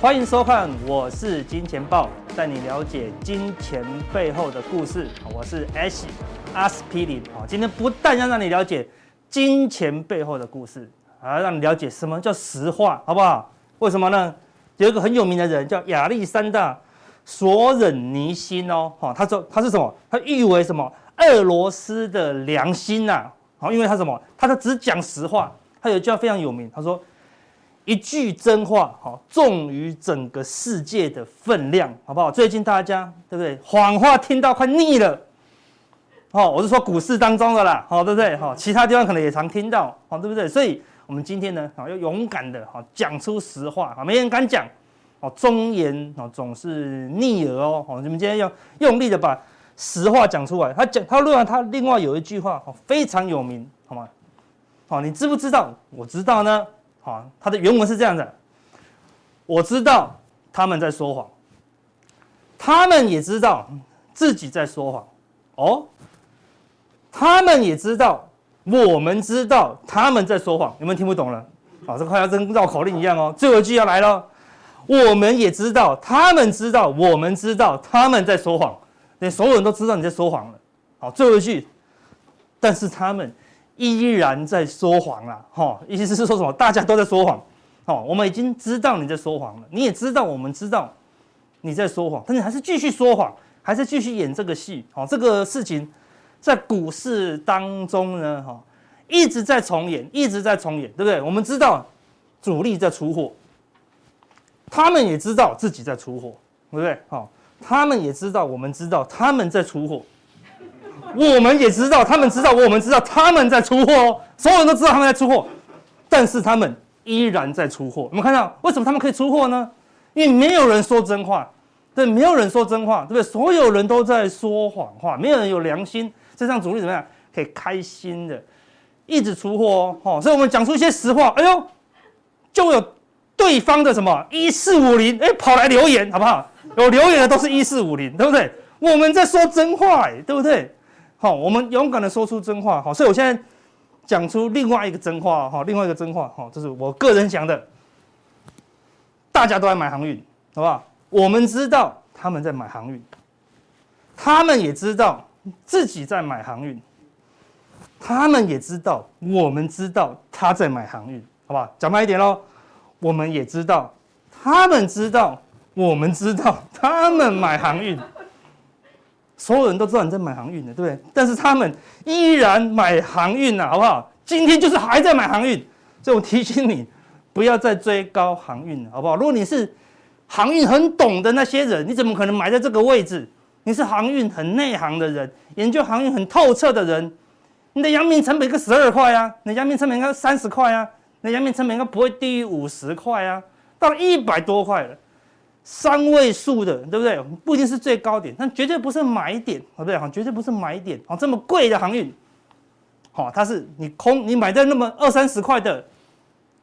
欢迎收看，我是金钱豹，带你了解金钱背后的故事。我是 Ash 阿司匹林。好，今天不但要让你了解金钱背后的故事，还要让你了解什么叫实话，好不好？为什么呢？有一个很有名的人叫亚历山大索忍尼辛哦，哈，他说他是什么？他誉为什么？俄罗斯的良心呐，好，因为他什么？他只讲实话。他有一句话非常有名，他说。一句真话，好，重于整个世界的分量，好不好？最近大家对不对？谎话听到快腻了，哦，我是说股市当中的啦，好，对不对？好，其他地方可能也常听到，好，对不对？所以，我们今天呢，好，要勇敢的，好，讲出实话，好，没人敢讲，哦，忠言，哦，总是逆耳哦，好，你们今天要用力的把实话讲出来。他讲，他另外，他另外有一句话，哦，非常有名，好吗？好，你知不知道？我知道呢。啊，他的原文是这样的：我知道他们在说谎，他们也知道自己在说谎。哦，他们也知道，我们知道他们在说谎。有没有听不懂了？啊，这个快要跟绕口令一样哦。最后一句要来了，我们也知道，他们知道，我们知道他们在说谎。连所有人都知道你在说谎了。好，最后一句，但是他们。依然在说谎了，哈，意思是说什么？大家都在说谎，哦，我们已经知道你在说谎了，你也知道我们知道你在说谎，但你还是继续说谎，还是继续演这个戏，哦，这个事情在股市当中呢，哈，一直在重演，一直在重演，对不对？我们知道主力在出货，他们也知道自己在出货，对不对？好，他们也知道，我们知道他们在出货。我们也知道，他们知道，我们知道他们在出货哦。所有人都知道他们在出货，但是他们依然在出货。我们看到为什么他们可以出货呢？因为没有人说真话，对，没有人说真话，对不对？所有人都在说谎话，没有人有良心，这让主力怎么样？可以开心的一直出货哦。所以我们讲出一些实话，哎呦，就有对方的什么一四五零，哎，跑来留言，好不好？有留言的都是一四五零，对不对？我们在说真话，哎，对不对？好，我们勇敢的说出真话。好，所以我现在讲出另外一个真话。哈，另外一个真话。哈，这是我个人讲的。大家都在买航运，好不好？我们知道他们在买航运，他们也知道自己在买航运，他们也知道，我们知道他在买航运，好不好？讲慢一点喽。我们也知道，他们知道，我们知道他们买航运。所有人都知道你在买航运的，对不对？但是他们依然买航运呐，好不好？今天就是还在买航运，所以我提醒你，不要再追高航运了，好不好？如果你是航运很懂的那些人，你怎么可能买在这个位置？你是航运很内行的人，研究航运很透彻的人，你的阳明成本应该十二块啊，你的阳明成本应该三十块啊，你的阳明成本应该不会低于五十块啊，到了一百多块了。三位数的，对不对？不一定是最高点，但绝对不是买点，对不对？绝对不是买点。好，这么贵的航运，好，它是你空，你买在那么二三十块的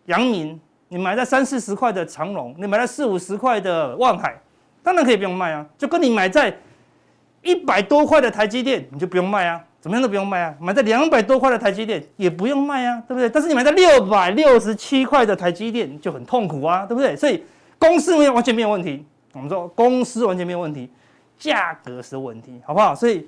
阳明，你买在三四十块的长荣，你买在四五十块的万海，当然可以不用卖啊。就跟你买在一百多块的台积电，你就不用卖啊，怎么样都不用卖啊。买在两百多块的台积电也不用卖啊，对不对？但是你买在六百六十七块的台积电就很痛苦啊，对不对？所以。公司没有完全没有问题，我们说公司完全没有问题，价格是问题，好不好？所以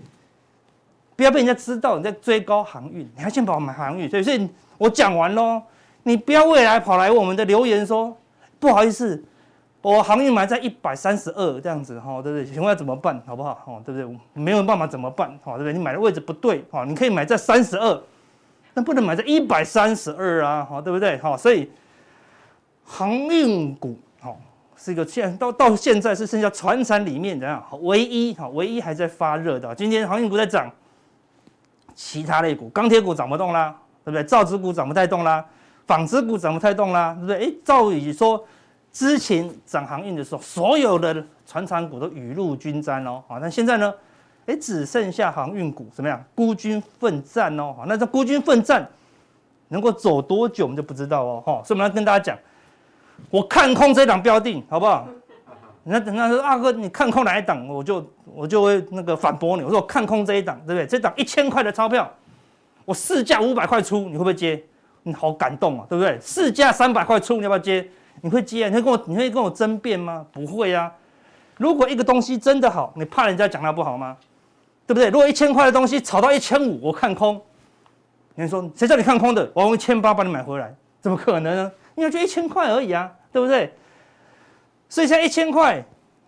不要被人家知道你在追高航运，你还先跑买航运。所以，所以我讲完喽，你不要未来跑来我们的留言说不好意思，我航运买在一百三十二这样子，哈，对不对？请问要怎么办，好不好？哦，对不对？没有办法怎么办？好，对不对？你买的位置不对，好，你可以买在三十二，但不能买在一百三十二啊，好，对不对？好，所以航运股。是一个现到到现在是剩下船产里面怎样唯一哈唯一还在发热的，今天航运股在涨，其他类股钢铁股涨不动啦，对不对？造纸股涨不太动啦，纺织股涨不太动啦，对不对？哎，照理说之前涨航运的时候，所有的船产股都雨露均沾哦，好，那现在呢？哎，只剩下航运股怎么样？孤军奋战哦，好，那这孤军奋战能够走多久，我们就不知道哦，哈，所以我们要跟大家讲。我看空这档标的，好不好？那等他说阿哥，你看空哪一档，我就我就会那个反驳你。我说我看空这一档，对不对？这档一千块的钞票，我市价五百块出，你会不会接？你好感动啊，对不对？市价三百块出，你要不要接？你会接啊？你会跟我你会跟我争辩吗？不会啊。如果一个东西真的好，你怕人家讲它不好吗？对不对？如果一千块的东西炒到一千五，我看空，你说谁叫你看空的？我用一千八把你买回来，怎么可能呢？因为就一千块而已啊，对不对？所以现在一千块，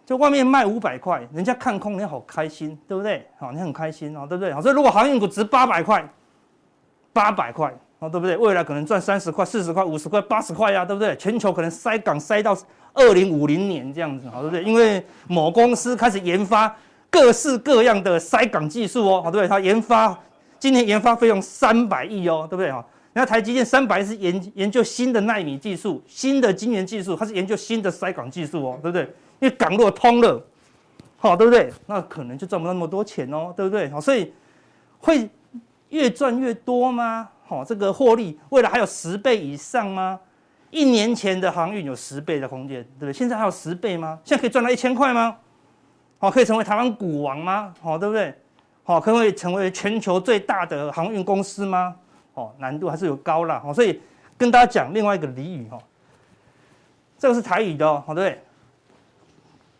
就外面卖五百块，人家看空，你好开心，对不对？好，你很开心哦，对不对？好，所以如果航运股值八百块，八百块，哦，对不对？未来可能赚三十块、四十块、五十块、八十块呀，对不对？全球可能塞港塞到。二零五零年这样子，好对不对？因为某公司开始研发各式各样的塞港技术哦，好对不对？它研发今年研发费用三百亿哦，对不对？哈，那台积电三百是研研究新的纳米技术、新的晶圆技术，它是研究新的塞港技术哦，对不对？因为港路通了，好对不对？那可能就赚不到那么多钱哦，对不对？好，所以会越赚越多吗？好，这个获利未来还有十倍以上吗？一年前的航运有十倍的空间，对不对？现在还有十倍吗？现在可以赚到一千块吗？好，可以成为台湾股王吗？好，对不对？好，可以成为全球最大的航运公司吗？哦，难度还是有高了。好，所以跟大家讲另外一个俚语哈，这个是台语的哦，好，对？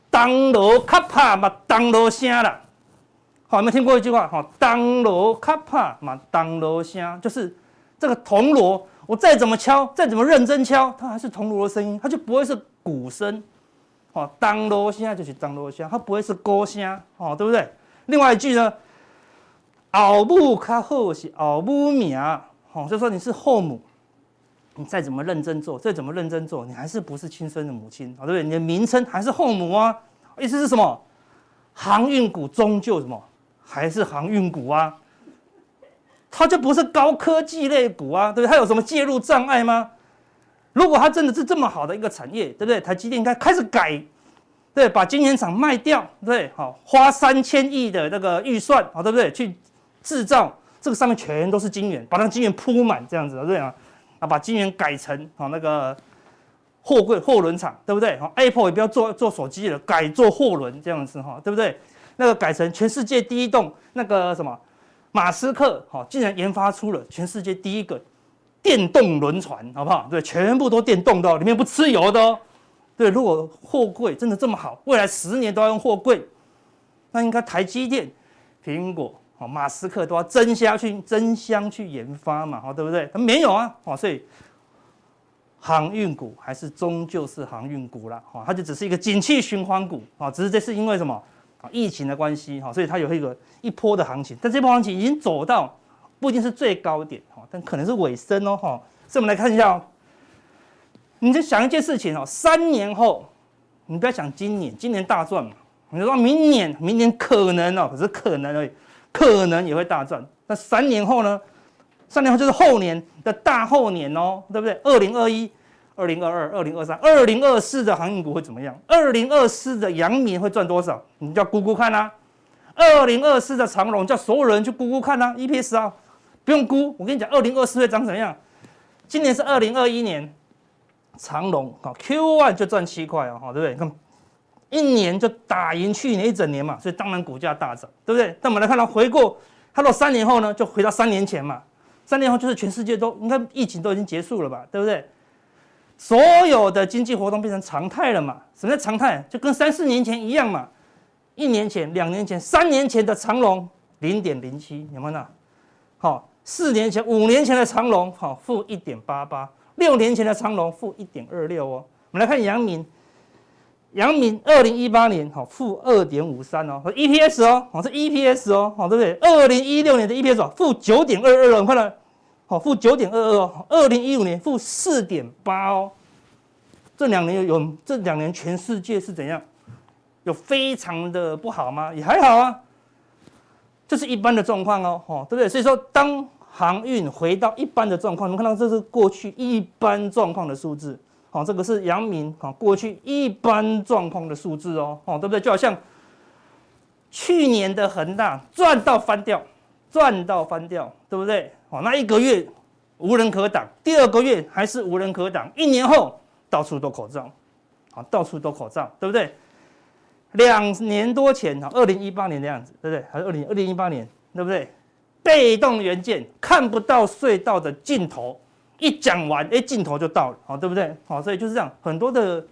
当罗卡帕嘛，当罗声啦。好，有没有听过一句话？哈，当罗卡帕嘛，当罗声，就是这个铜锣。我再怎么敲，再怎么认真敲，它还是铜锣的声音，它就不会是鼓声，哦，当锣声就是当锣声，它不会是歌声，哦，对不对？另外一句呢，后母较好是后母名，哦，就说你是后母，你再怎么认真做，再怎么认真做，你还是不是亲生的母亲，哦，对不对？你的名称还是后母啊，意思是什么？航运股终究什么？还是航运股啊？它就不是高科技类股啊，对不对？它有什么介入障碍吗？如果它真的是这么好的一个产业，对不对？台积电应该开始改，对，把晶圆厂卖掉，对，好，花三千亿的那个预算，好，对不对？去制造这个上面全都是晶圆，把那个晶圆铺满这样子，对啊？啊，把晶圆改成好那个货柜货轮厂，对不对？好，Apple 也不要做做手机了，改做货轮这样子哈，对不对？那个改成全世界第一栋那个什么？马斯克好，竟然研发出了全世界第一个电动轮船，好不好？对，全部都电动的，里面不吃油的哦。对，如果货柜真的这么好，未来十年都要用货柜，那应该台积电、苹果、好马斯克都要争相去争相去研发嘛，好，对不对？他没有啊，哦，所以航运股还是终究是航运股啦，好，它就只是一个景气循环股啊，只是这是因为什么？啊，疫情的关系哈，所以它有一个一波的行情，但这波行情已经走到不一定是最高点哈，但可能是尾声哦哈。所以我们来看一下哦，你就想一件事情哦，三年后，你不要想今年，今年大赚嘛，你说明年，明年可能哦，可是可能而已，可能也会大赚。那三年后呢？三年后就是后年的大后年哦，对不对？二零二一。二零二二、二零二三、二零二四的航运股会怎么样？二零二四的阳明会赚多少？你就要估估看啊。二零二四的长荣叫所有人去估估看啊。EPS 啊，不用估，我跟你讲，二零二四会涨怎么样？今年是二零二一年，长荣啊 Q one 就赚七块啊，对不对？看一年就打赢去年一整年嘛，所以当然股价大涨，对不对？但我们来看到回过，它到三年后呢，就回到三年前嘛。三年后就是全世界都应该疫情都已经结束了吧，对不对？所有的经济活动变成常态了嘛？什么叫常态？就跟三四年前一样嘛。一年前、两年前、三年前的长荣零点零七，有没有？那好，四年前、五年前的长荣好负一点八八，六年前的长荣负一点二六哦。我们来看阳明，阳明二零一八年好负二点五三哦，EPS 哦，好是 EPS 哦，好对不对？二零一六年的 EPS 哦，负九点二二哦，你看到。好，负九点二二哦，二零一五年负四点八哦，这两年有，有这两年全世界是怎样？有非常的不好吗？也还好啊，这是一般的状况哦，哦，对不对？所以说，当航运回到一般的状况，你们看到这是过去一般状况的数字，好，这个是阳明啊，过去一般状况的数字哦，哦，对不对？就好像去年的恒大赚到翻掉，赚到翻掉，对不对？哦，那一个月无人可挡，第二个月还是无人可挡，一年后到处都口罩，好，到处都口罩，对不对？两年多前，哈，二零一八年的样子，对不对？还是二零二零一八年，对不对？被动元件看不到隧道的尽头，一讲完，哎，镜头就到了，好，对不对？好，所以就是这样，很多的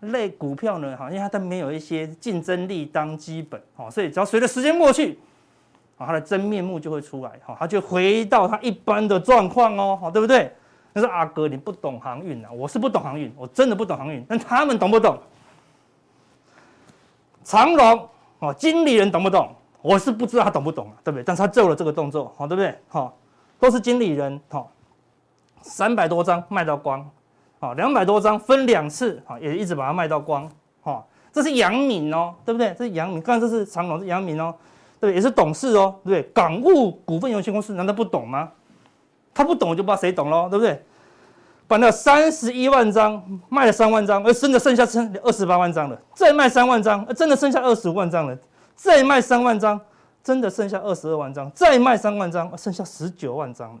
类股票呢，好，因为它都没有一些竞争力当基本，好，所以只要随着时间过去，好，它的真面目就会出来，好，它就回到它一般的状况哦，好，对不对？那说阿哥你不懂航运啊，我是不懂航运，我真的不懂航运，但他们懂不懂？长荣哦，经理人懂不懂？我是不知道他懂不懂啊，对不对？但是他做了这个动作，好，对不对？好，都是经理人，好。三百多张卖到光，好，两百多张分两次，好，也一直把它卖到光，好，这是杨敏哦，对不对？这是杨敏，刚才这是长荣，是杨敏哦，对，也是董事哦，对不对？港务股份有限公司难道不懂吗？他不懂，我就不知道谁懂喽，对不对？把那三十一万张卖了三万张，而真的剩下剩二十八万张了，再卖三万张，真的剩下二十五万张了，再卖三万张，真的剩下二十二万张，再卖三万张，剩下十九万张。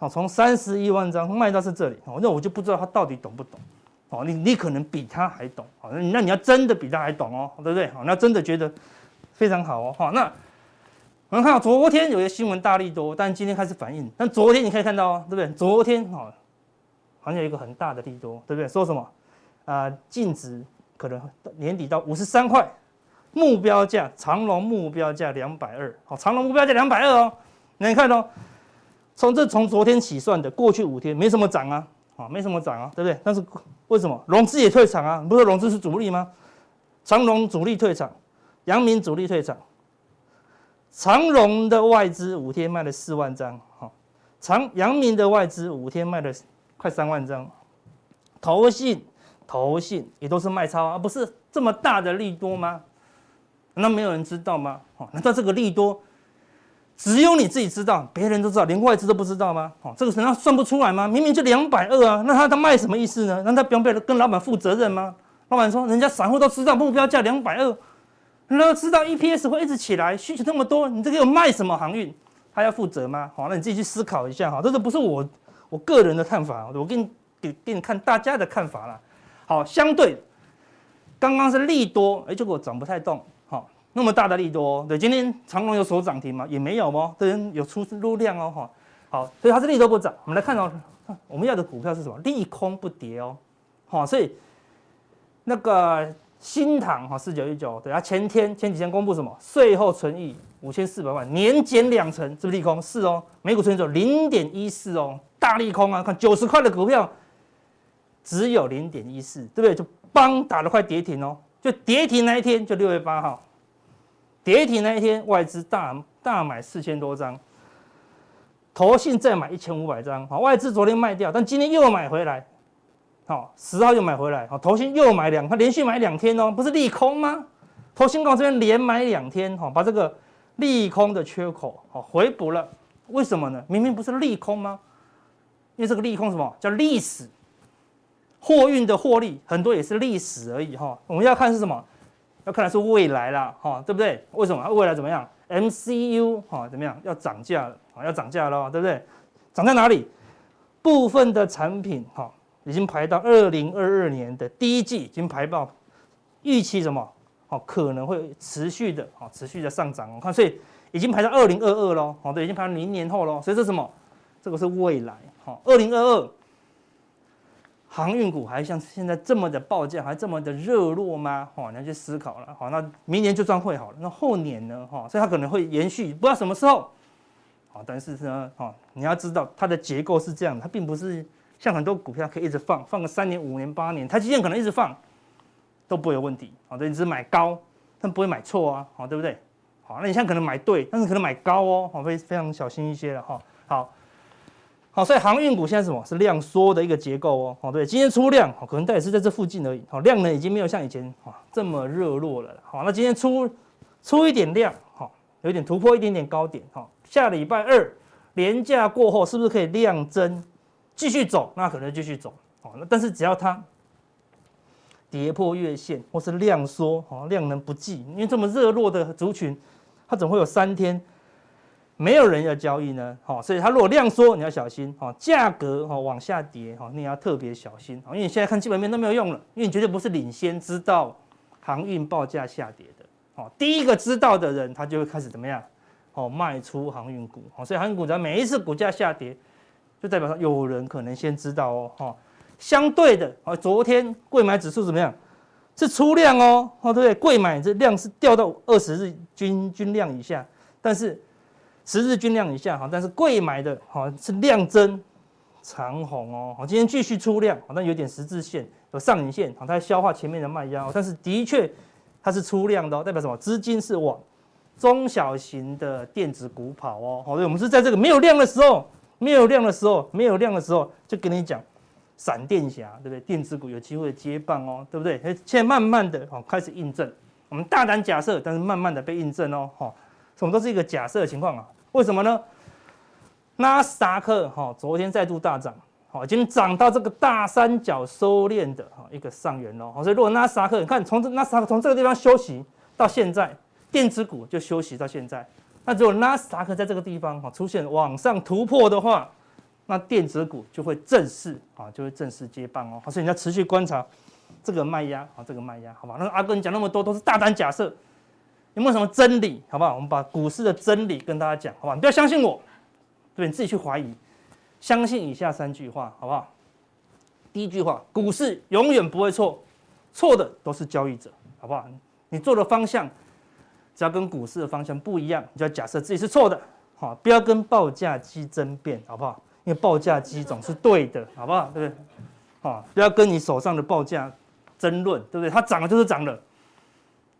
好，从三十一万张卖到是这里，哦，那我就不知道他到底懂不懂，哦，你你可能比他还懂，好，那那你要真的比他还懂哦，对不对？好，那真的觉得非常好哦，好，那我们看到昨天有些新闻大利多，但今天开始反应，但昨天你可以看到哦，对不对？昨天哦，好像有一个很大的利多，对不对？说什么啊？净值可能年底到五十三块，目标价长隆目标价两百二，好，长隆目标价两百二哦，那你看哦。从这从昨天起算的，过去五天没什么涨啊，啊，没什么涨啊，对不对？但是为什么融资也退场啊？不是融资是主力吗？长荣主力退场，阳明主力退场，长荣的外资五天卖了四万张，哈，长阳明的外资五天卖了快三万张，投信投信也都是卖超啊，不是这么大的利多吗？那没有人知道吗？哦，难道这个利多？只有你自己知道，别人都知道，连外资都不知道吗？哦，这个难道算不出来吗？明明就两百二啊，那他他卖什么意思呢？那他不用跟老板负责任吗？老板说，人家散户都知道目标价两百二，然后知道 EPS 会一直起来，需求那么多，你这个有卖什么航运？他要负责吗？好，那你自己去思考一下哈，这个不是我我个人的看法，我给你给给你看大家的看法啦。好，相对刚刚是利多，哎，结果涨不太动。那么大的利多，对，今天长隆有所涨停吗？也没有哦，对，有出入量哦，哈，好，所以它是利多不涨。我们来看到，我们要的股票是什么？利空不跌哦，好，所以那个新唐哈四九一九，对，它前天前几天公布什么？税后存益五千四百万，年减两成，是不是利空？是哦，每股存益只有零点一四哦，大利空啊！看九十块的股票只有零点一四，对不对？就帮打了块跌停哦，就跌停那一天就六月八号。跌停那一天，外资大大买四千多张，投信再买一千五百张。好，外资昨天卖掉，但今天又买回来。好，十号又买回来。好，投信又买两，他连续买两天哦，不是利空吗？投信跟我这边连买两天，哈，把这个利空的缺口好回补了。为什么呢？明明不是利空吗？因为这个利空什么叫历史？货运的获利很多也是历史而已哈。我们要看是什么？要看的是未来啦，哈，对不对？为什么？未来怎么样？MCU 哈，怎么样？要涨价了，啊，要涨价了，对不对？涨在哪里？部分的产品哈，已经排到二零二二年的第一季，已经排到预期什么？哦，可能会持续的，哦，持续的上涨。我看，所以已经排到二零二二喽，哦，对，已经排到明年后喽。所以这是什么？这个是未来，哈，二零二二。航运股还像现在这么的报价，还这么的热络吗？哈，你要去思考了。好，那明年就算会好了，那后年呢？哈，所以它可能会延续，不知道什么时候。好，但是呢，哈，你要知道它的结构是这样，它并不是像很多股票可以一直放，放个三年、五年、八年，台积电可能一直放都不会有问题。好，对，你只是买高，但不会买错啊，好，对不对？好，那你现在可能买对，但是可能买高哦，好，非非常小心一些了哈。好。所以航运股现在什么？是量缩的一个结构哦。好，对，今天出量，可能它也是在这附近而已。好，量呢已经没有像以前啊这么热络了。好，那今天出出一点量，好，有点突破一点点高点。好，下礼拜二连假过后，是不是可以量增继续走？那可能继续走。好，那但是只要它跌破月线或是量缩，好，量能不济，因为这么热络的族群，它总会有三天。没有人要交易呢，好，所以它如果量缩，你要小心，哈，价格哈往下跌，哈，你也要特别小心，因为你现在看基本面都没有用了，因为你绝对不是领先知道航运报价下跌的，好，第一个知道的人，他就会开始怎么样，哦，卖出航运股，好，所以航运股只要每一次股价下跌，就代表说有人可能先知道哦，哈。相对的，哦，昨天贵买指数怎么样？是出量哦，哦，对不对？贵买这量是掉到二十日均均量以下，但是十日均量以下哈，但是贵买的哈是量增长红哦，好，今天继续出量，好，像有点十字线有上影线，好，它消化前面的卖压，但是的确它是出量的哦，代表什么？资金是往中小型的电子股跑哦，好，所以，我们是在这个没有量的时候，没有量的时候，没有量的时候，就跟你讲。闪电侠，对不对？电子股有机会接棒哦，对不对？现在慢慢的哦开始印证，我们大胆假设，但是慢慢的被印证哦，哈，我们都是一个假设的情况啊。为什么呢？纳斯达克哈昨天再度大涨，好，已经涨到这个大三角收敛的哈一个上缘喽。好，所以如果纳斯达克，你看从这纳斯达克从这个地方休息到现在，电子股就休息到现在，那如果纳斯达克在这个地方哈出现往上突破的话，那电子股就会正式啊，就会正式接棒哦。所以你要持续观察这个卖压啊，这个卖压，好吧？那阿哥你讲那么多都是大胆假设，有没有什么真理？好不好？我们把股市的真理跟大家讲，好吧？你不要相信我，对，你自己去怀疑。相信以下三句话，好不好？第一句话，股市永远不会错，错的都是交易者，好不好？你做的方向只要跟股市的方向不一样，你就要假设自己是错的，好，不要跟报价机争辩，好不好？因为报价机总是对的，好不好？对不对？好，不要跟你手上的报价争论，对不对？它涨了就是涨了。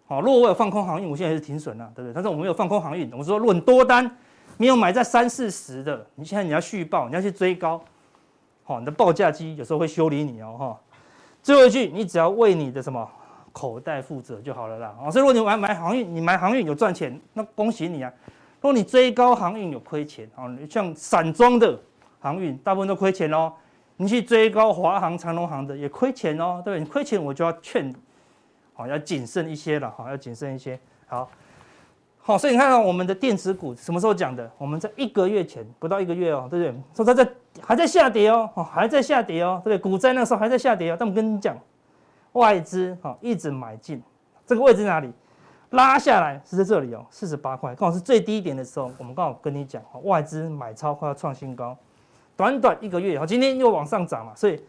好，如果我有放空航运，我现在还是停损了，对不对？但是我没有放空航运，我说论多单没有买在三四十的，你现在你要续报，你要去追高，好，你的报价机有时候会修理你哦，哈。最后一句，你只要为你的什么口袋负责就好了啦。哦，所以如果你买买航运，你买航运有赚钱，那恭喜你啊。如果你追高航运有亏钱，哦，像散装的。航运大部分都亏钱哦，你去追高华航、长隆航的也亏钱哦，对不对？你亏钱我就要劝好，要谨慎一些了，好，要谨慎一些。好，好，所以你看到我们的电子股什么时候讲的？我们在一个月前，不到一个月哦，对不对？说它在还在下跌哦，还在下跌哦，对不对？股灾那时候还在下跌哦，但我跟你讲，外资哈一直买进，这个位置哪里？拉下来是在这里哦，四十八块，刚好是最低点的时候，我们刚好跟你讲，外资买超快要创新高。短短一个月，好，今天又往上涨嘛，所以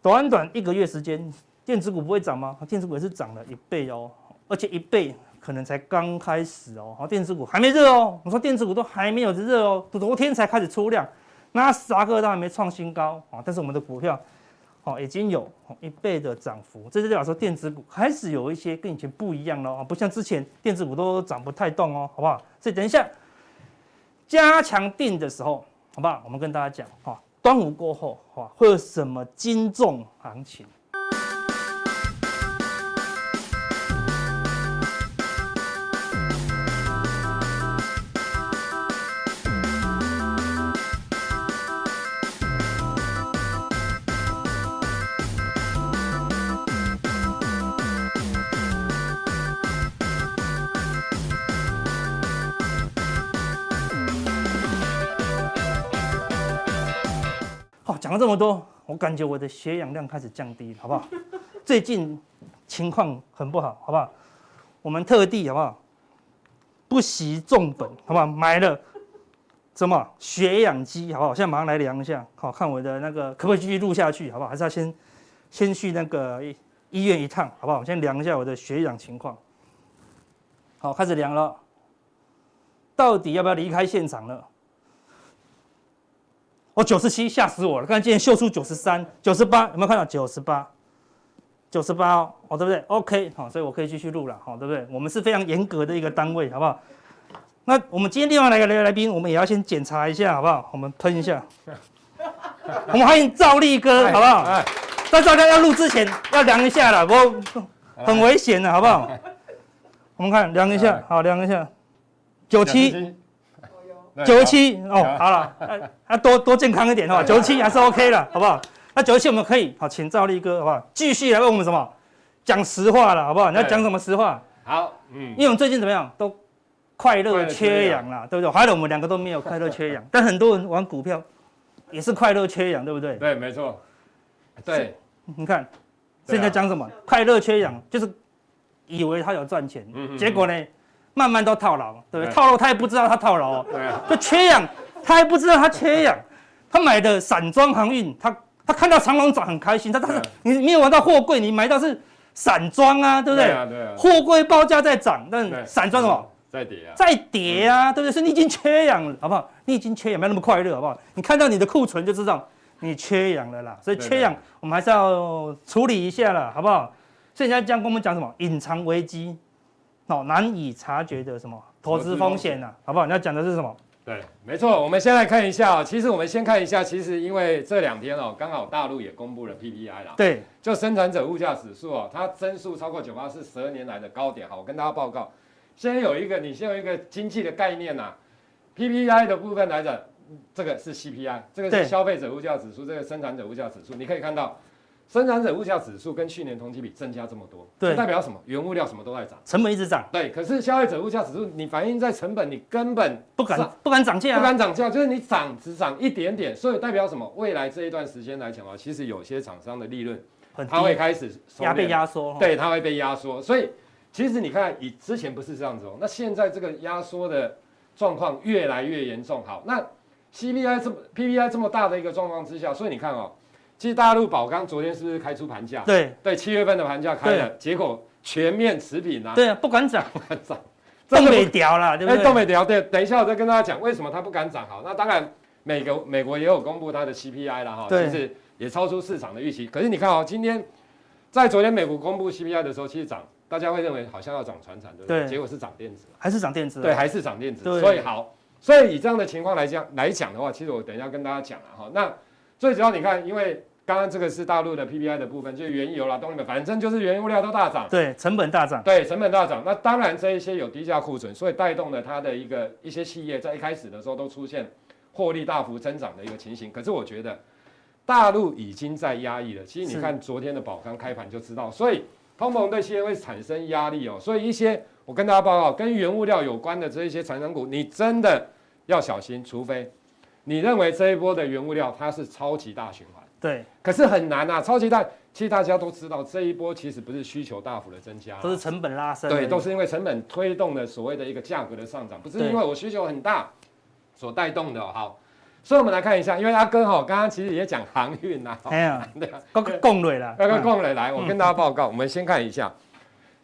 短短一个月时间，电子股不会涨吗？电子股也是涨了一倍哦，而且一倍可能才刚开始哦，好，电子股还没热哦，我说电子股都还没有热哦，昨天才开始出量，那斯达克都还没创新高啊，但是我们的股票哦已经有一倍的涨幅，这就代表说电子股开始有一些跟以前不一样了啊，不像之前电子股都涨不太动哦，好不好？所以等一下加强定的时候。好不好？我们跟大家讲哈，端午过后哈，会有什么金重行情？这么多，我感觉我的血氧量开始降低了，好不好？最近情况很不好，好不好？我们特地好不好？不惜重本，好不好？买了什么血氧机，好不好？现在马上来量一下，好，看我的那个可不可以继续录下去，好不好？还是要先先去那个医院一趟，好不好？我先量一下我的血氧情况。好，开始量了，到底要不要离开现场了？我九十七，吓死我了！刚才今天秀出九十三、九十八，有没有看到九十八？九十八哦，对不对？OK，好，所以我可以继续录了，好，对不对？我们是非常严格的一个单位，好不好？那我们今天另外来个来来宾，我们也要先检查一下，好不好？我们喷一下。我们欢迎赵立哥，好不好？哎在大家要录之前要量一下了，我很危险的，好不好？我们看量一下，好，量一下，九七。九十七哦，好了，啊多多健康一点哦，九十七还是 OK 了，好不好？那九十七我们可以好，请赵立哥好不好？继续来问我们什么？讲实话了，好不好？你要讲什么实话？好，嗯，因为我们最近怎么样？都快乐缺氧了，对不对？还有我们两个都没有快乐缺氧，但很多人玩股票也是快乐缺氧，对不对？对，没错。对，你看现在讲什么？快乐缺氧就是以为他有赚钱，结果呢？慢慢都套牢，对不对？套牢他也不知道他套牢，对啊，就缺氧，他还不知道他缺氧，他买的散装航运，他他看到长龙涨很开心，他他是你没有玩到货柜，你买到是散装啊，对不对？对啊，对啊。货柜报价在涨，但散装什么？在跌啊，在跌啊，对不对？是你已经缺氧了，好不好？你已经缺氧，没有那么快乐，好不好？你看到你的库存就知道你缺氧了啦。所以缺氧，我们还是要处理一下了，好不好？所以人家讲跟我们讲什么？隐藏危机，哦，难以察觉的什么投资风险呐，好不好？你要讲的是什么？对，没错。我们先来看一下，其实我们先看一下，其实因为这两天哦，刚好大陆也公布了 PPI 啦，对，就生产者物价指数哦，它增速超过九八，是十二年来的高点。好，我跟大家报告。先有一个，你先有一个经济的概念呐、啊，PPI 的部分来讲，这个是 CPI，这个是消费者物价指数，这个生产者物价指数，你可以看到，生产者物价指数跟去年同期比增加这么多，对，代表什么？原物料什么都在涨，成本一直涨，对。可是消费者物价指数，你反映在成本，你根本不敢不敢涨价，不敢涨价、啊，就是你涨只涨一点点，所以代表什么？未来这一段时间来讲啊，其实有些厂商的利润，它会开始压被压缩，对，它会被压缩，所以。其实你看，以之前不是这样子哦，那现在这个压缩的状况越来越严重。好，那 CPI 这么 PPI 这么大的一个状况之下，所以你看哦，其实大陆宝钢昨天是不是开出盘价？对对，七月份的盘价开了，结果全面持平啊。对啊，不敢涨，不敢涨，冻未条了，对不对？都没调，对。等一下我再跟大家讲为什么它不敢涨。好，那当然，美国美国也有公布它的 CPI 了哈，其实也超出市场的预期。可是你看哦，今天在昨天美国公布 CPI 的时候，其实涨。大家会认为好像要涨船产，对不对？对，结果是涨电子，还是涨电子？对，还是涨电子。所以好，所以以这样的情况来讲来讲的话，其实我等一下跟大家讲了哈。那最主要你看，因为刚刚这个是大陆的 PPI 的部分，就是原油啦、动力煤，反正就是原物料都大涨，对，成本大涨，对，成本大涨。那当然这一些有低价库存，所以带动了它的一个一些企业在一开始的时候都出现获利大幅增长的一个情形。可是我觉得大陆已经在压抑了。其实你看昨天的宝钢开盘就知道，所以。通膨对企业会产生压力哦，所以一些我跟大家报告跟原物料有关的这一些成长股，你真的要小心，除非你认为这一波的原物料它是超级大循环。对，可是很难啊，超级大，其实大家都知道这一波其实不是需求大幅的增加，都是成本拉升。对，都是因为成本推动的所谓的一个价格的上涨，不是因为我需求很大所带动的。好。所以，我们来看一下，因为阿哥哈刚刚其实也讲航运呐，哎呀，对，刚刚共磊了，刚刚共磊来，我跟大家报告，我们先看一下，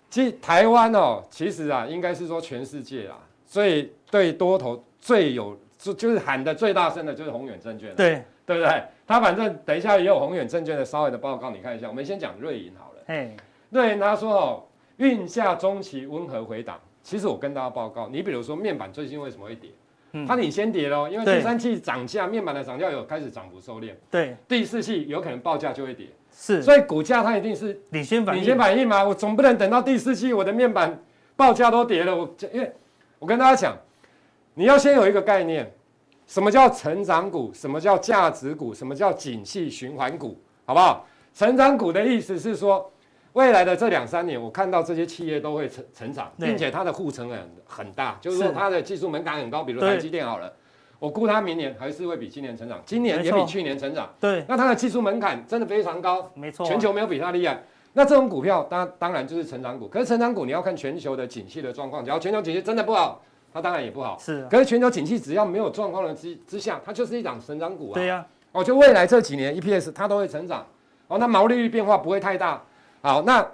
其实台湾哦，其实啊，应该是说全世界啊，最对多头最有就就是喊的最大声的，就是宏远证券，对，对不对？他反正等一下也有宏远证券的稍微的报告，你看一下。我们先讲瑞银好了，哎，瑞银他说哦，运价中期温和回档。其实我跟大家报告，你比如说面板最近为什么会跌？它领先跌喽，因为第三季涨价，面板的涨价有开始涨幅收敛。对，第四季有可能报价就会跌。是，所以股价它一定是领先反应。领先反应嘛，我总不能等到第四季我的面板报价都跌了。我因为，我跟大家讲，你要先有一个概念，什么叫成长股，什么叫价值股，什么叫景气循环股，好不好？成长股的意思是说。未来的这两三年，我看到这些企业都会成成长，并且它的护城很很大，就是说它的技术门槛很高。比如台积电好了，我估它明年还是会比今年成长，今年也比去年成长。对，那它的技术门槛真的非常高，没错，全球没有比它厉害。那这种股票当当然就是成长股，可是成长股你要看全球的景气的状况，只要全球景气真的不好，它当然也不好。是，可是全球景气只要没有状况的之之下，它就是一档成长股啊。对呀，哦，就未来这几年 EPS 它都会成长，哦，那毛利率变化不会太大。好，那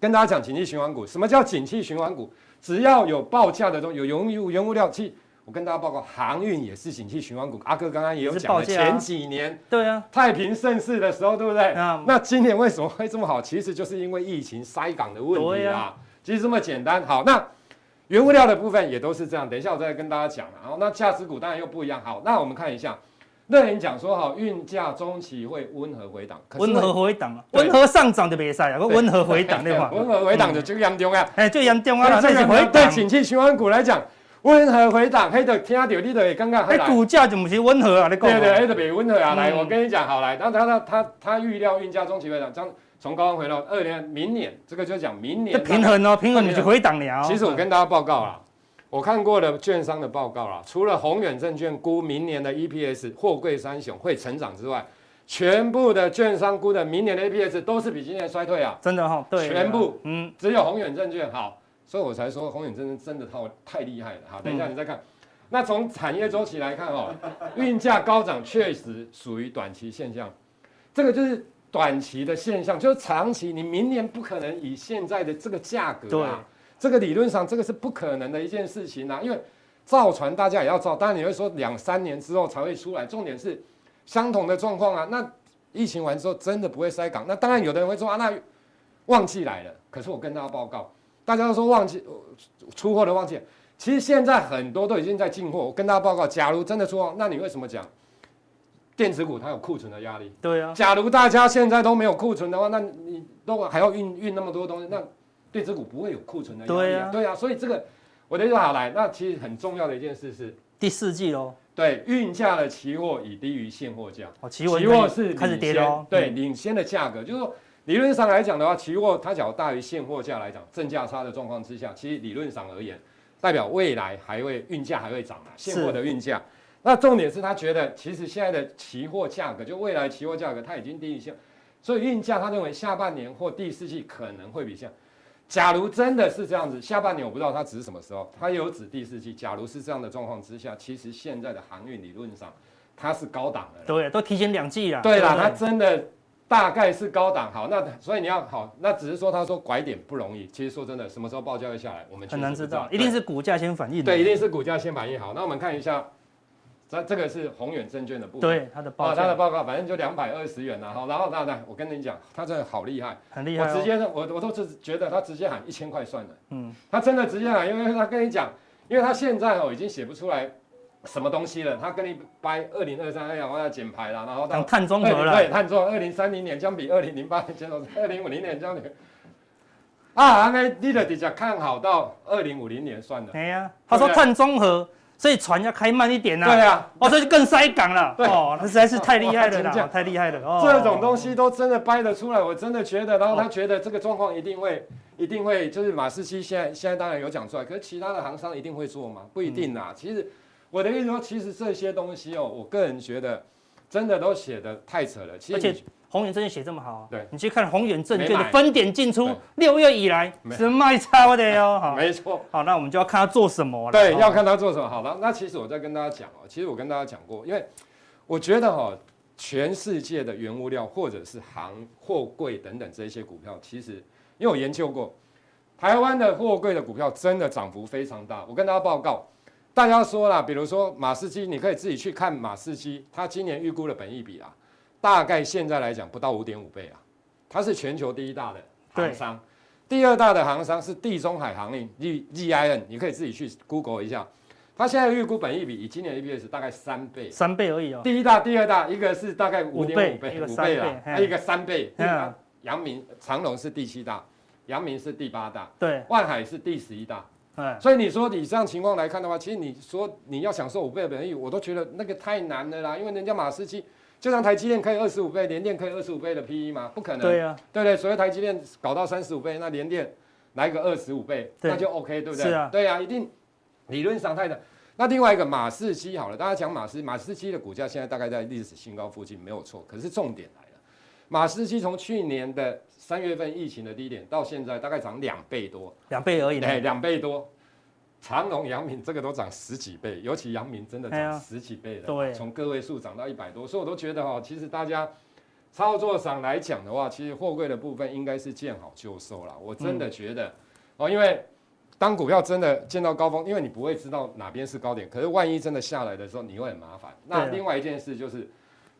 跟大家讲景气循环股，什么叫景气循环股？只要有报价的东西，有原物原物料，其实我跟大家报告，航运也是景气循环股。阿哥刚刚也有讲了，前几年对啊，太平盛世的时候，对不对？那今年为什么会这么好？其实就是因为疫情塞港的问题啊。其实这么简单。好，那原物料的部分也都是这样。等一下我再跟大家讲了。好，那价值股当然又不一样。好，那我们看一下。那人讲说哈，运价中期会温和回档，温和回档啊，温和上涨就别赛啊，温和回档的话，温和回档就最严重啊，哎，最严重啊，那是回档。对景气循环股来讲，温和回档，嘿，就听到你的刚刚，哎，股价就不是温和啊，你讲。对对，哎，特别温和啊，来，我跟你讲，好来，然后他他他他预料运价中期回档，将从高峰回到二年明年，这个就讲明年。平衡哦，平衡你就回档了。其实我跟大家报告了。我看过的券商的报告啦，除了宏远证券估明年的 EPS 货柜三雄会成长之外，全部的券商估的明年的 EPS 都是比今年衰退啊！真的哈、哦，对，全部，嗯，只有宏远证券好，所以我才说宏远证券真的太太厉害了。好，等一下你再看，那从产业周期来看哦，运价高涨确实属于短期现象，这个就是短期的现象，就是长期你明年不可能以现在的这个价格啊，这个理论上这个是不可能的一件事情啊，因为造船大家也要造，当然你会说两三年之后才会出来，重点是相同的状况啊，那疫情完之后真的不会塞港，那当然有的人会说啊，那旺季来了，可是我跟大家报告，大家都说旺季出货的旺季。其实现在很多都已经在进货。我跟大家报告，假如真的出货，那你为什么讲电子股它有库存的压力？对啊。假如大家现在都没有库存的话，那你都还要运运那么多东西，那电子股不会有库存的压力。对啊。对啊。所以这个我的意思好来，那其实很重要的一件事是第四季喽。对，运价的期货已低于现货价。哦，期货期货是开始跌喽。对，领先的价格就是说，理论上来讲的话，期货它只要大于现货价来讲，正价差的状况之下，其实理论上而言。代表未来还会运价还会涨啊，现货的运价。那重点是他觉得，其实现在的期货价格，就未来期货价格，它已经低于现，所以运价他认为下半年或第四季可能会比现。假如真的是这样子，下半年我不知道它指什么时候，它有指第四季。假如是这样的状况之下，其实现在的航运理论上它是高档的，对，都提前两季了。对啦，它真的。大概是高档好，那所以你要好，那只是说他说拐点不容易。其实说真的，什么时候报价会下来，我们很难知道，一定是股价先反应。对，一定是股价先反应好。那我们看一下，这这个是宏远证券的部分，对它的报，它的报告，反正就两百二十元了哈。然后那那我跟你讲，他真的好厉害，很厉害。我直接我我都是觉得他直接喊一千块算了，嗯，他真的直接喊，因为他跟你讲，因为他现在哦已经写不出来。什么东西了？他跟你掰二零二三，哎呀，我要减排了，然后到碳中和了，对，碳中和，二零三零年将比二零零八年减少，二零五零年将比啊，那你的底下看好到二零五零年算了。哎呀，他说碳中和，所以船要开慢一点呐。对啊，哦，所以就更塞港了。哦，他实在是太厉害了啦，太厉害了。哦，这种东西都真的掰得出来，我真的觉得，然后他觉得这个状况一定会，一定会，就是马士基现在现在当然有讲出来，可是其他的行商一定会做吗？不一定呐，其实。我的意思说，其实这些东西哦，我个人觉得真的都写的太扯了。其实而且宏远证券写这么好，对，你去看宏远证券的分点进出，六月以来是卖超的哟。好，没错。好，那我们就要看他做什么了。对，要看他做什么。好了，那其实我在跟大家讲哦，其实我跟大家讲过，因为我觉得哈，全世界的原物料或者是航货柜等等这些股票，其实因为我研究过，台湾的货柜的股票真的涨幅非常大。我跟大家报告。大家说了，比如说马士基，你可以自己去看马士基，它今年预估的本益比啊，大概现在来讲不到五点五倍啊，它是全球第一大的航商，第二大的航商是地中海航运 ZIM，你可以自己去 Google 一下，它现在预估本益比以今年 EPS 大概三倍，三倍而已哦。第一大、第二大，一个是大概五点五倍，五倍了，还有一个三倍。阳明长隆是第七大，阳明是第八大，对，万海是第十一大。所以你说以这样情况来看的话，其实你说你要享受五倍的本益，我都觉得那个太难了啦。因为人家马士基，就像台积电可以二十五倍，联电可以二十五倍的 PE 吗？不可能。对啊，对不对？所以台积电搞到三十五倍，那联电来个二十五倍，那就 OK，对不对？是啊。对啊，一定理论上太难。那另外一个马士基好了，大家讲马士马士基的股价现在大概在历史新高附近，没有错。可是重点来了，马士基从去年的三月份疫情的低点到现在，大概涨两倍多，两倍而已。哎，两倍多。长隆、阳明这个都涨十几倍，尤其阳明真的涨十几倍的，对，从个位数涨到一百多，所以我都觉得哈，其实大家操作上来讲的话，其实货柜的部分应该是见好就收了。我真的觉得哦，因为当股票真的见到高峰，因为你不会知道哪边是高点，可是万一真的下来的时候，你会很麻烦。那另外一件事就是，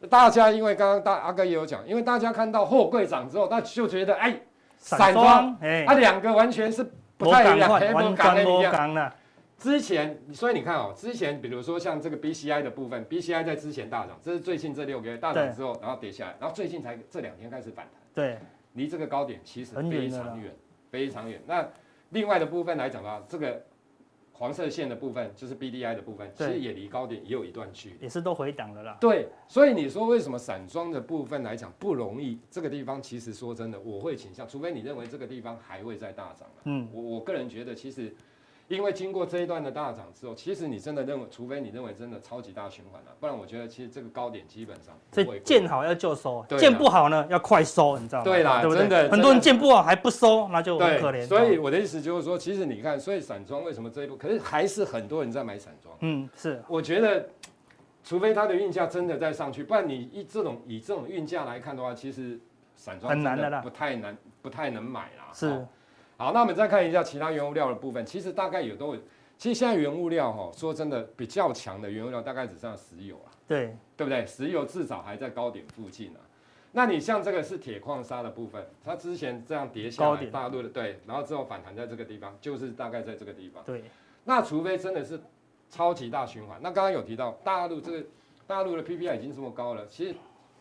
大家因为刚刚大阿哥也有讲，因为大家看到货柜涨之后，他就觉得哎，散装，哎，它两个完全是。不太一样，完全不一样了。之前，所以你看哦，之前比如说像这个 BCI 的部分，BCI 在之前大涨，这是最近这六个月大涨之后，然后跌下来，然后最近才这两天开始反弹。对，离这个高点其实非常远，非常远。那另外的部分来讲的话，这个。黄色线的部分就是 BDI 的部分，其实也离高点也有一段距离，也是都回档了啦。对，所以你说为什么散装的部分来讲不容易？这个地方其实说真的，我会倾向，除非你认为这个地方还会再大涨。嗯，我我个人觉得，其实因为经过这一段的大涨之后，其实你真的认为，除非你认为真的超级大循环了，不然我觉得其实这个高点基本上所以见好要就收，见不好呢要快收，你知道吗？对啦，对不对？真的，很多人见不好还不收，那就很可怜。所以我的意思就是说，其实你看，所以散装为什么这一波，可是还是很多人在买散装。嗯，是。我觉得，除非它的运价真的再上去，不然你以这种以这种运价来看的话，其实散装很难的啦，不太难，不太能买啦。是。好，那我们再看一下其他原物料的部分，其实大概也都有。其实现在原物料哈，说真的比较强的原物料大概只剩下石油啊，对对不对？石油至少还在高点附近啊。那你像这个是铁矿砂的部分，它之前这样跌下来，大陆的对，然后之后反弹在这个地方，就是大概在这个地方。对。那除非真的是超级大循环，那刚刚有提到大陆这个大陆的 PPI 已经这么高了，其实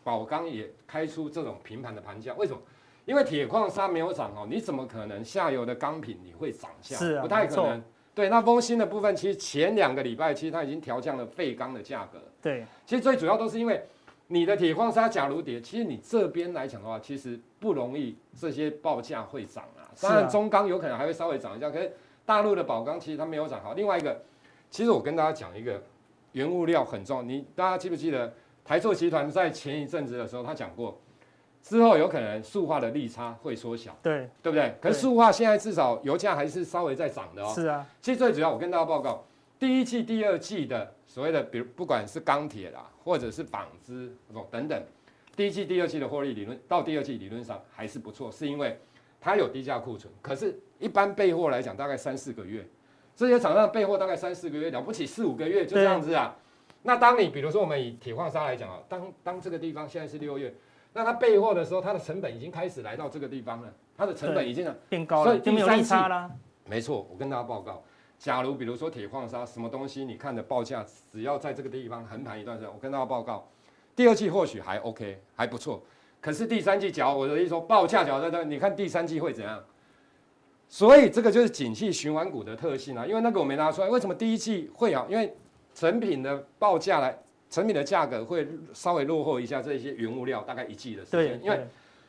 宝钢也开出这种平盘的盘价，为什么？因为铁矿砂没有涨哦，你怎么可能下游的钢品你会涨价？是啊，不太可能。对，那丰兴的部分，其实前两个礼拜其实它已经调降了废钢的价格。对，其实最主要都是因为你的铁矿砂假如跌，其实你这边来讲的话，其实不容易这些报价会涨啊。当然中钢有可能还会稍微涨一下，可是大陆的宝钢其实它没有涨好。另外一个，其实我跟大家讲一个原物料很重要，你大家记不记得台塑集团在前一阵子的时候他讲过？之后有可能塑化的利差会缩小，对对不对？可是塑化现在至少油价还是稍微在涨的哦。是啊，其实最主要我跟大家报告，第一季、第二季的所谓的，比如不管是钢铁啦，或者是纺织等等，第一季、第二季的获利理论到第二季理论上还是不错，是因为它有低价库存。可是，一般备货来讲，大概三四个月，这些厂商备货大概三四个月，了不起四五个月就这样子啊。那当你比如说我们以铁矿砂来讲啊，当当这个地方现在是六月。那它备货的时候，它的成本已经开始来到这个地方了，它的成本已经变高了，所以就没有利差了。没错，我跟大家报告，假如比如说铁矿砂什么东西，你看的报价只要在这个地方横盘一段时间，我跟大家报告，第二季或许还 OK 还不错，可是第三季，假如我的意思说报价假如在这，你看第三季会怎样？所以这个就是景气循环股的特性啊，因为那个我没拿出来，为什么第一季会好？因为成品的报价来。成品的价格会稍微落后一下这些原物料，大概一季的时间，因为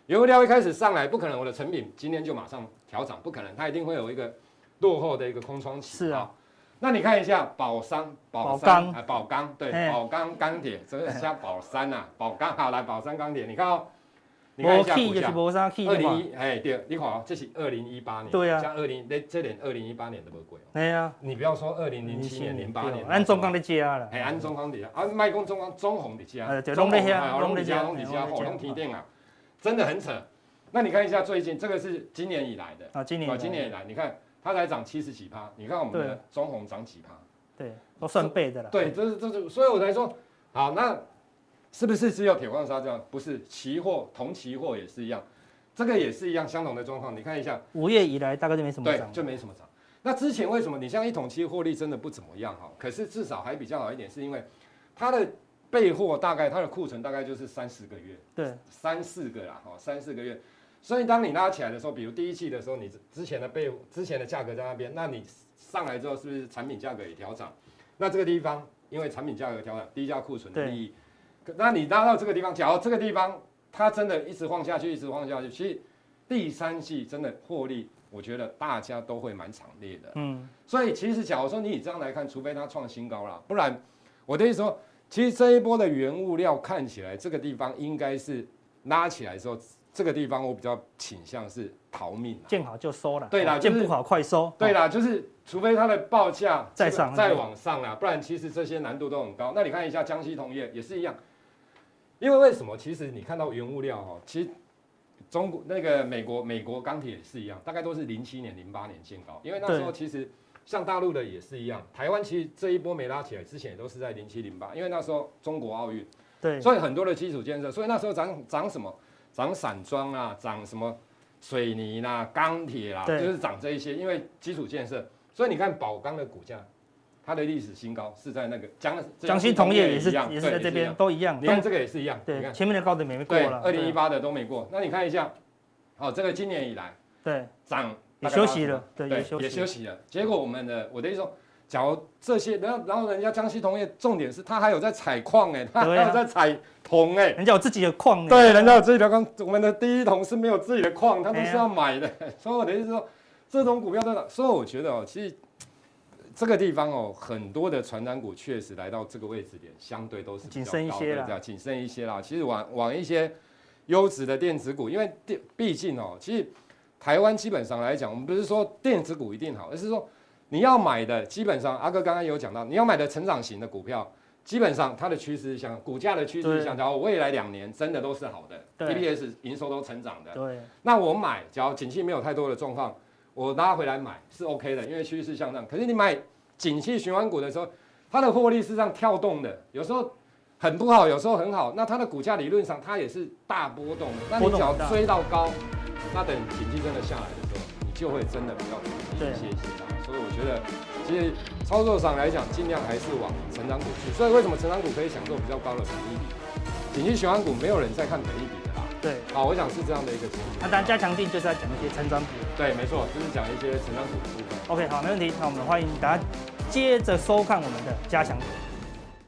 原物料一开始上来，不可能我的成品今天就马上调涨，不可能，它一定会有一个落后的一个空窗期。是啊，那你看一下宝山、宝钢、宝钢，对，宝钢钢铁，这个像宝山呐，宝钢。好来，宝山钢铁，你看哦。你看一下股价，二零一哎对，你看哦，这是二零一八年，对啊，像二零那这年二零一八年都不贵哦。对啊，你不要说二零零七年、零八年，安中钢的家了，哎，安中钢的加，啊，卖工中钢中红的加，中红啊，中的加，中的加，火龙提电啊，真的很扯。那你看一下最近这个是今年以来的。啊，今年啊，今年以来，你看它才涨七十几趴，你看我们的中红涨几趴，对，都算倍的了。对，这是这是，所以我才说，好那。是不是只有铁矿砂这样？不是，期货铜期货也是一样，这个也是一样相同的状况。你看一下，五月以来大概就没什么涨，就没什么涨。那之前为什么你像一桶期获利真的不怎么样哈？可是至少还比较好一点，是因为它的备货大概它的库存大概就是三四个月，对，三四个啦哈，三四个月。所以当你拉起来的时候，比如第一季的时候，你之前的备之前的价格在那边，那你上来之后是不是产品价格也调涨？那这个地方因为产品价格调涨，低价库存的利益。那你拉到这个地方，假如这个地方它真的一直晃下去，一直晃下去，其实第三季真的获利，我觉得大家都会蛮惨烈的。嗯，所以其实假如说你以这样来看，除非它创新高了，不然我的意思说，其实这一波的原物料看起来这个地方应该是拉起来的时候，这个地方我比较倾向是逃命，见好就收了。对啦，见不好快收。对啦，就是除非它的报价再上再往上啦，不然其实这些难度都很高。那你看一下江西铜业也是一样。因为为什么？其实你看到原物料哈，其实中国那个美国美国钢铁也是一样，大概都是零七年、零八年见高。因为那时候其实像大陆的也是一样，台湾其实这一波没拉起来，之前也都是在零七、零八。因为那时候中国奥运，对，所以很多的基础建设，所以那时候涨涨什么？涨散装啊，涨什么水泥啦、钢铁啦，就是涨这一些，因为基础建设。所以你看宝钢的股价。它的历史新高是在那个江江西铜业也是也是在这边都一样，你看这个也是一样，对，前面的高点没过了，二零一八的都没过。那你看一下，哦，这个今年以来对涨也休息了，对，也休息了。结果我们的我的意思说，假如这些，然后然后人家江西铜业重点是它还有在采矿哎，它还有在采铜哎，人家有自己的矿，对，人家有自己的矿。我们的第一铜是没有自己的矿，它都是要买的。所以我的意思说，这种股票在哪？所以我觉得哦，其实。这个地方哦，很多的传产股确实来到这个位置点，相对都是谨慎一些了，谨慎一些啦。其实往往一些优质的电子股，因为电毕竟哦，其实台湾基本上来讲，我们不是说电子股一定好，而是说你要买的，基本上阿哥刚刚有讲到，你要买的成长型的股票，基本上它的趋势是向股价的趋势是向，然后未来两年真的都是好的，EPS 营收都成长的。对，那我买，只要景气没有太多的状况。我拉回来买是 OK 的，因为趋势向上。可是你买景气循环股的时候，它的获利是这样跳动的，有时候很不好，有时候很好。那它的股价理论上它也是大波动的。那你只要追到高，那等景气真的下来的时候，你就会真的比较有信心啊。所以我觉得，其实操作上来讲，尽量还是往成长股去。所以为什么成长股可以享受比较高的本益比？景气循环股没有人在看本益比。对，好，我想是这样的一个情况。那当然加强定就是要讲一些成长股。对，没错，就是讲一些成长股的部分。OK，好，没问题。那我们欢迎大家接着收看我们的加强錠。